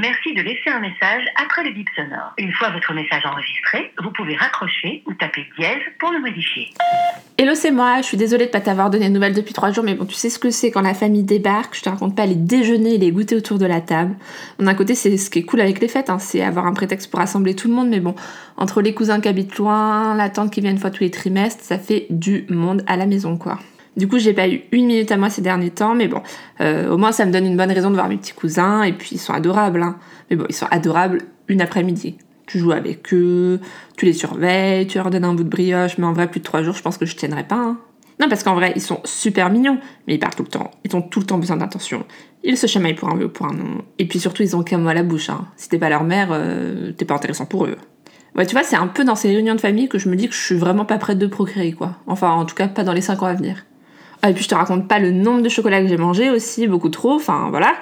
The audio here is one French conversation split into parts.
Merci de laisser un message après le bip sonore. Une fois votre message enregistré, vous pouvez raccrocher ou taper dièse pour le modifier. Hello, c'est moi. Je suis désolée de pas t'avoir donné de nouvelles depuis trois jours, mais bon, tu sais ce que c'est quand la famille débarque. Je te raconte pas les déjeuners et les goûters autour de la table. D'un côté, c'est ce qui est cool avec les fêtes, hein, c'est avoir un prétexte pour rassembler tout le monde, mais bon, entre les cousins qui habitent loin, la tante qui vient une fois tous les trimestres, ça fait du monde à la maison, quoi. Du coup, j'ai pas eu une minute à moi ces derniers temps, mais bon, euh, au moins ça me donne une bonne raison de voir mes petits cousins, et puis ils sont adorables, hein. Mais bon, ils sont adorables une après-midi. Tu joues avec eux, tu les surveilles, tu leur donnes un bout de brioche, mais en vrai, plus de trois jours, je pense que je tiendrai pas. Hein. Non, parce qu'en vrai, ils sont super mignons, mais ils parlent tout le temps. Ils ont tout le temps besoin d'attention. Ils se chamaillent pour un oui ou pour un non. Et puis surtout, ils ont qu'un mot à la bouche. Hein. Si t'es pas leur mère, euh, t'es pas intéressant pour eux. Ouais, tu vois, c'est un peu dans ces réunions de famille que je me dis que je suis vraiment pas prête de procréer, quoi. Enfin, en tout cas, pas dans les cinq ans à venir. Ah, et puis je te raconte pas le nombre de chocolats que j'ai mangé aussi, beaucoup trop, enfin voilà.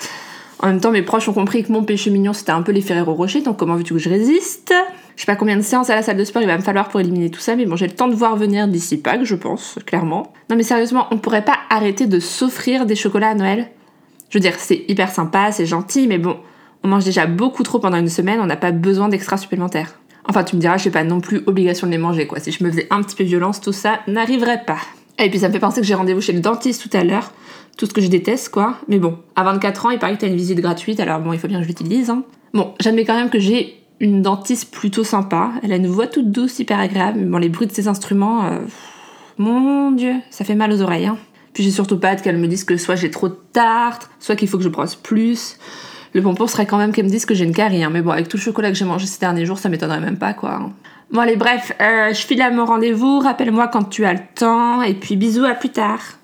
En même temps, mes proches ont compris que mon péché mignon c'était un peu les Ferrero Rocher, donc comment veux-tu que je résiste? Je sais pas combien de séances à la salle de sport il va me falloir pour éliminer tout ça, mais bon, j'ai le temps de voir venir d'ici Pâques, je pense, clairement. Non mais sérieusement, on pourrait pas arrêter de s'offrir des chocolats à Noël? Je veux dire, c'est hyper sympa, c'est gentil, mais bon, on mange déjà beaucoup trop pendant une semaine, on n'a pas besoin d'extra supplémentaires. Enfin, tu me diras, je n'ai pas non plus obligation de les manger, quoi. Si je me faisais un petit peu violence, tout ça n'arriverait pas. Et puis ça me fait penser que j'ai rendez-vous chez le dentiste tout à l'heure. Tout ce que je déteste, quoi. Mais bon, à 24 ans, il paraît que t'as une visite gratuite, alors bon, il faut bien que je l'utilise. Hein. Bon, j'admets quand même que j'ai une dentiste plutôt sympa. Elle a une voix toute douce, hyper agréable. Mais bon, les bruits de ses instruments, euh, mon dieu, ça fait mal aux oreilles. Hein. Puis j'ai surtout pas hâte qu'elle me dise que soit j'ai trop de tartre, soit qu'il faut que je brosse plus. Le bon serait quand même qu'elle me dise que j'ai une carie. Hein. Mais bon, avec tout le chocolat que j'ai mangé ces derniers jours, ça m'étonnerait même pas, quoi. Bon allez bref, euh, je file à mon rendez-vous, rappelle-moi quand tu as le temps, et puis bisous à plus tard.